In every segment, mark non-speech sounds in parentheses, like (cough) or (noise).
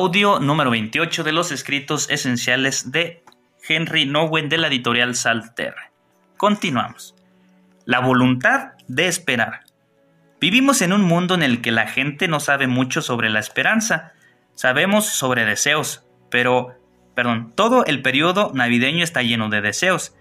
Audio número 28 de los escritos esenciales de Henry Nowen de la editorial Salter. Continuamos. La voluntad de esperar. Vivimos en un mundo en el que la gente no sabe mucho sobre la esperanza. Sabemos sobre deseos, pero, perdón, todo el periodo navideño está lleno de deseos.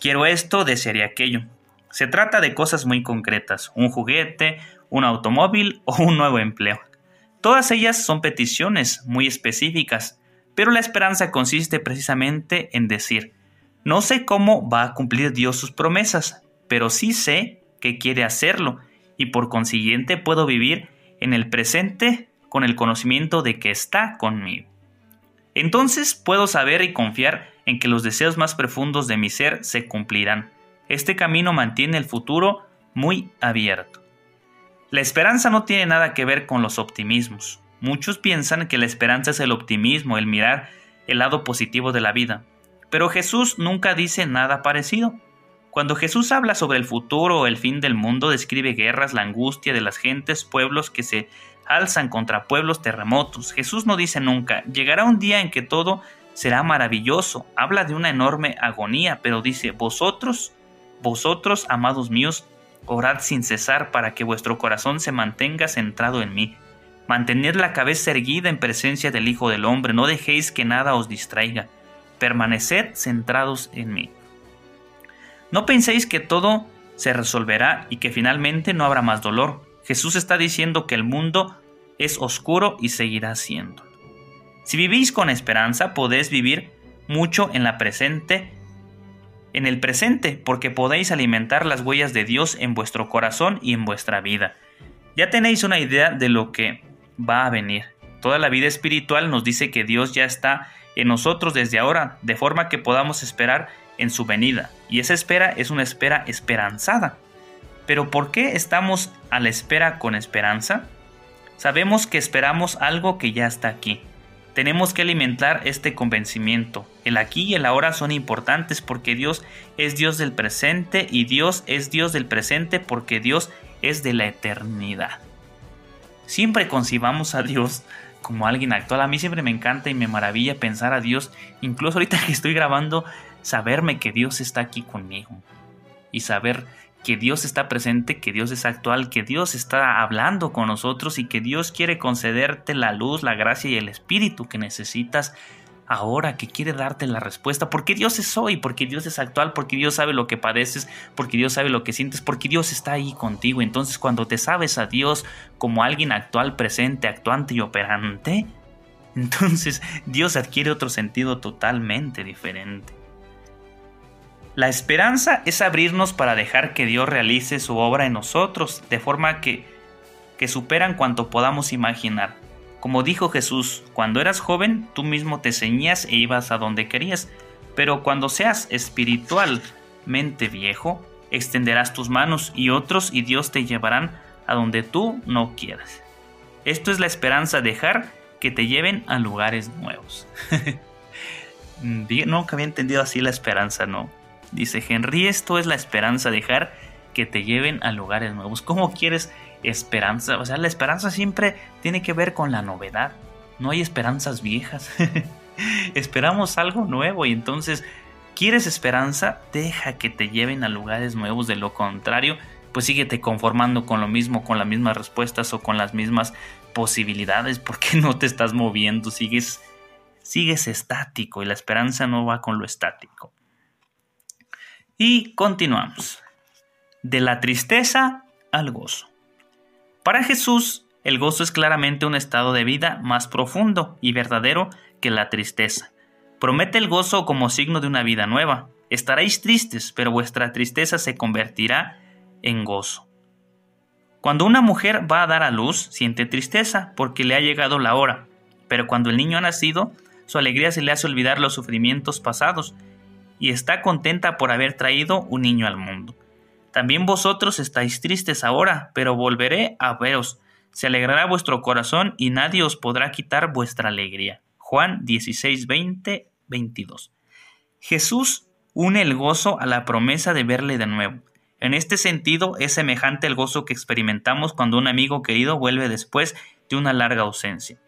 Quiero esto, desearía aquello. Se trata de cosas muy concretas, un juguete, un automóvil o un nuevo empleo. Todas ellas son peticiones muy específicas, pero la esperanza consiste precisamente en decir, no sé cómo va a cumplir Dios sus promesas, pero sí sé que quiere hacerlo y por consiguiente puedo vivir en el presente con el conocimiento de que está conmigo. Entonces puedo saber y confiar en que los deseos más profundos de mi ser se cumplirán. Este camino mantiene el futuro muy abierto. La esperanza no tiene nada que ver con los optimismos. Muchos piensan que la esperanza es el optimismo, el mirar el lado positivo de la vida. Pero Jesús nunca dice nada parecido. Cuando Jesús habla sobre el futuro o el fin del mundo, describe guerras, la angustia de las gentes, pueblos que se alzan contra pueblos terremotos. Jesús no dice nunca, llegará un día en que todo será maravilloso. Habla de una enorme agonía, pero dice, vosotros, vosotros, amados míos, orad sin cesar para que vuestro corazón se mantenga centrado en mí. Mantened la cabeza erguida en presencia del Hijo del Hombre, no dejéis que nada os distraiga. Permaneced centrados en mí. No penséis que todo se resolverá y que finalmente no habrá más dolor. Jesús está diciendo que el mundo es oscuro y seguirá siendo. Si vivís con esperanza, podéis vivir mucho en la presente, en el presente, porque podéis alimentar las huellas de Dios en vuestro corazón y en vuestra vida. Ya tenéis una idea de lo que va a venir. Toda la vida espiritual nos dice que Dios ya está en nosotros desde ahora, de forma que podamos esperar en su venida. Y esa espera es una espera esperanzada. Pero ¿por qué estamos a la espera con esperanza? Sabemos que esperamos algo que ya está aquí. Tenemos que alimentar este convencimiento. El aquí y el ahora son importantes porque Dios es Dios del presente y Dios es Dios del presente porque Dios es de la eternidad siempre concibamos a Dios como alguien actual. A mí siempre me encanta y me maravilla pensar a Dios, incluso ahorita que estoy grabando, saberme que Dios está aquí conmigo y saber que Dios está presente, que Dios es actual, que Dios está hablando con nosotros y que Dios quiere concederte la luz, la gracia y el espíritu que necesitas ahora que quiere darte la respuesta, porque Dios es hoy, porque Dios es actual, porque Dios sabe lo que padeces, porque Dios sabe lo que sientes, porque Dios está ahí contigo. Entonces cuando te sabes a Dios como alguien actual, presente, actuante y operante, (laughs) entonces Dios adquiere otro sentido totalmente diferente. La esperanza es abrirnos para dejar que Dios realice su obra en nosotros, de forma que, que superan cuanto podamos imaginar. Como dijo Jesús, cuando eras joven tú mismo te ceñías e ibas a donde querías, pero cuando seas espiritualmente viejo, extenderás tus manos y otros y Dios te llevarán a donde tú no quieras. Esto es la esperanza, dejar que te lleven a lugares nuevos. (laughs) Nunca había entendido así la esperanza, ¿no? Dice Henry, esto es la esperanza, dejar que te lleven a lugares nuevos. ¿Cómo quieres esperanza. O sea, la esperanza siempre tiene que ver con la novedad. No hay esperanzas viejas. (laughs) Esperamos algo nuevo y entonces, ¿quieres esperanza? Deja que te lleven a lugares nuevos. De lo contrario, pues síguete conformando con lo mismo, con las mismas respuestas o con las mismas posibilidades porque (laughs) no te estás moviendo, sigues sigues estático y la esperanza no va con lo estático. Y continuamos. De la tristeza al gozo. Para Jesús, el gozo es claramente un estado de vida más profundo y verdadero que la tristeza. Promete el gozo como signo de una vida nueva. Estaréis tristes, pero vuestra tristeza se convertirá en gozo. Cuando una mujer va a dar a luz, siente tristeza porque le ha llegado la hora, pero cuando el niño ha nacido, su alegría se le hace olvidar los sufrimientos pasados y está contenta por haber traído un niño al mundo. También vosotros estáis tristes ahora, pero volveré a veros. Se alegrará vuestro corazón y nadie os podrá quitar vuestra alegría. Juan 16, 20, 22. Jesús une el gozo a la promesa de verle de nuevo. En este sentido, es semejante el gozo que experimentamos cuando un amigo querido vuelve después de una larga ausencia.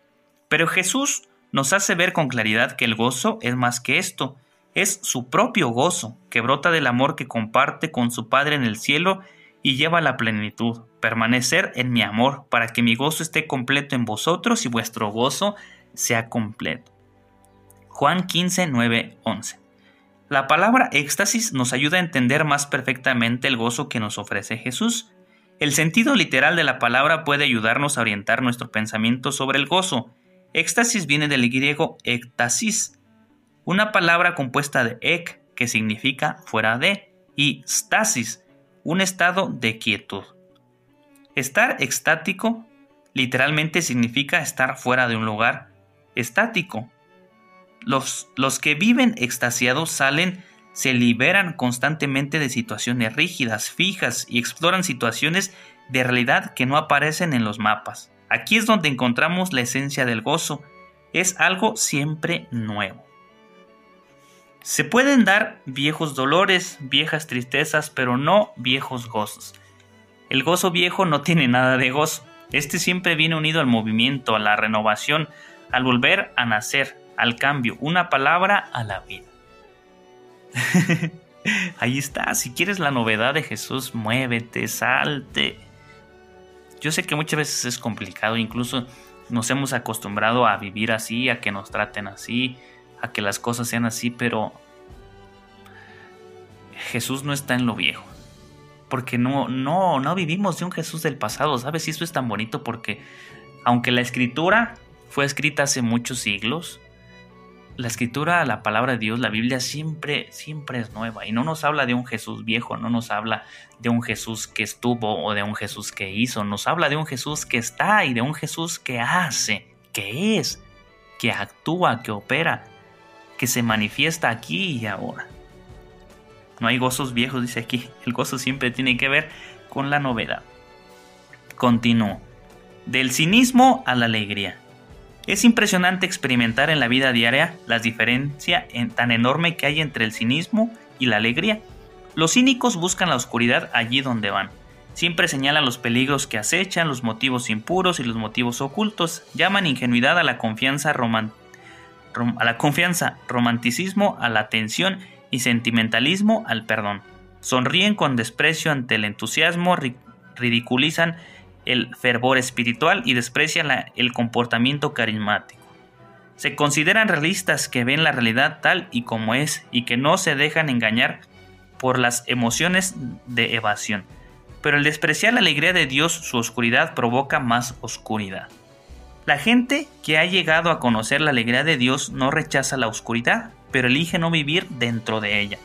Pero Jesús nos hace ver con claridad que el gozo es más que esto, es su propio gozo, que brota del amor que comparte con su Padre en el cielo y lleva a la plenitud, permanecer en mi amor, para que mi gozo esté completo en vosotros y vuestro gozo sea completo. Juan 15, 9, 11. La palabra éxtasis nos ayuda a entender más perfectamente el gozo que nos ofrece Jesús. El sentido literal de la palabra puede ayudarnos a orientar nuestro pensamiento sobre el gozo. Éxtasis viene del griego éxtasis, una palabra compuesta de ek, que significa fuera de, y stasis, un estado de quietud. Estar extático literalmente significa estar fuera de un lugar estático. Los, los que viven extasiados salen, se liberan constantemente de situaciones rígidas, fijas y exploran situaciones de realidad que no aparecen en los mapas. Aquí es donde encontramos la esencia del gozo. Es algo siempre nuevo. Se pueden dar viejos dolores, viejas tristezas, pero no viejos gozos. El gozo viejo no tiene nada de gozo. Este siempre viene unido al movimiento, a la renovación, al volver a nacer, al cambio, una palabra a la vida. (laughs) Ahí está, si quieres la novedad de Jesús, muévete, salte. Yo sé que muchas veces es complicado, incluso nos hemos acostumbrado a vivir así, a que nos traten así, a que las cosas sean así, pero Jesús no está en lo viejo. Porque no, no, no vivimos de un Jesús del pasado, ¿sabes? Y eso es tan bonito porque aunque la escritura fue escrita hace muchos siglos, la escritura, la palabra de Dios, la Biblia siempre, siempre es nueva y no nos habla de un Jesús viejo, no nos habla de un Jesús que estuvo o de un Jesús que hizo, nos habla de un Jesús que está y de un Jesús que hace, que es, que actúa, que opera que se manifiesta aquí y ahora. No hay gozos viejos, dice aquí. El gozo siempre tiene que ver con la novedad. Continúo. Del cinismo a la alegría. Es impresionante experimentar en la vida diaria la diferencia tan enorme que hay entre el cinismo y la alegría. Los cínicos buscan la oscuridad allí donde van. Siempre señalan los peligros que acechan, los motivos impuros y los motivos ocultos. Llaman ingenuidad a la confianza romántica a la confianza, romanticismo a la atención y sentimentalismo al perdón. Sonríen con desprecio ante el entusiasmo, ridiculizan el fervor espiritual y desprecian el comportamiento carismático. Se consideran realistas que ven la realidad tal y como es y que no se dejan engañar por las emociones de evasión. Pero el despreciar la alegría de Dios, su oscuridad provoca más oscuridad. La gente que ha llegado a conocer la alegría de Dios no rechaza la oscuridad, pero elige no vivir dentro de ella.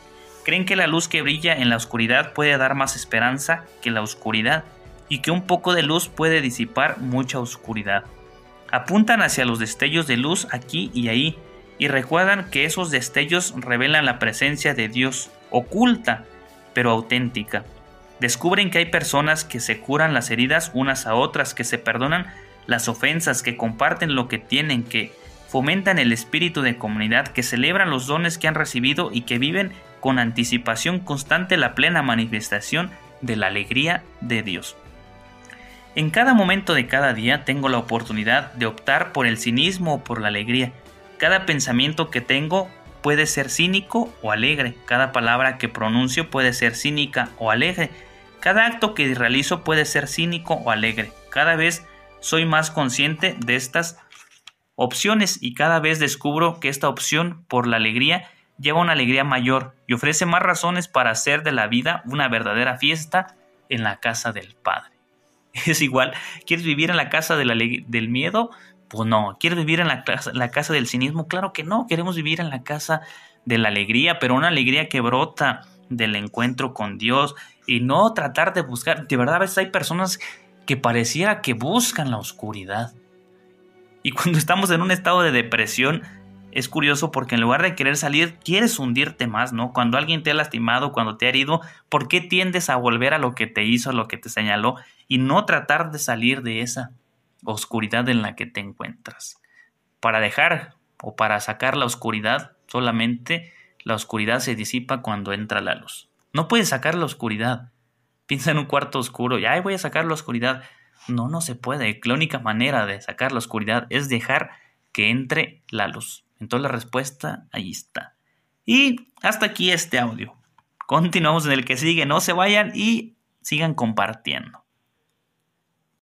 Creen que la luz que brilla en la oscuridad puede dar más esperanza que la oscuridad y que un poco de luz puede disipar mucha oscuridad. Apuntan hacia los destellos de luz aquí y ahí y recuerdan que esos destellos revelan la presencia de Dios, oculta pero auténtica. Descubren que hay personas que se curan las heridas unas a otras, que se perdonan las ofensas, que comparten lo que tienen, que fomentan el espíritu de comunidad, que celebran los dones que han recibido y que viven con anticipación constante la plena manifestación de la alegría de Dios. En cada momento de cada día tengo la oportunidad de optar por el cinismo o por la alegría. Cada pensamiento que tengo puede ser cínico o alegre. Cada palabra que pronuncio puede ser cínica o alegre. Cada acto que realizo puede ser cínico o alegre. Cada vez soy más consciente de estas opciones y cada vez descubro que esta opción por la alegría lleva una alegría mayor y ofrece más razones para hacer de la vida una verdadera fiesta en la casa del Padre. (laughs) Es igual, ¿quieres vivir en la casa del miedo? Pues no. ¿Quieres vivir en la, la casa del cinismo? Claro que no. Queremos vivir en la casa de la alegría, pero una alegría que brota del encuentro con Dios y no tratar de buscar. De verdad, a veces hay personas que pareciera que buscan la oscuridad. Y cuando estamos en un estado de depresión, es curioso porque en lugar de querer salir, quieres hundirte más, ¿no? Cuando alguien te ha lastimado, cuando te ha herido, ¿por qué tiendes a volver a lo que te hizo, a lo que te señaló y no tratar de salir de esa oscuridad en la que te encuentras? Para dejar o para sacar la oscuridad, solamente la oscuridad se disipa cuando entra la luz. No puedes sacar la oscuridad. Piensa en un cuarto oscuro y, ay, voy a sacar la oscuridad. No, no se puede. La única manera de sacar la oscuridad es dejar que entre la luz. Entonces la respuesta ahí está. Y hasta aquí este audio. Continuamos en el que sigue. No se vayan y sigan compartiendo.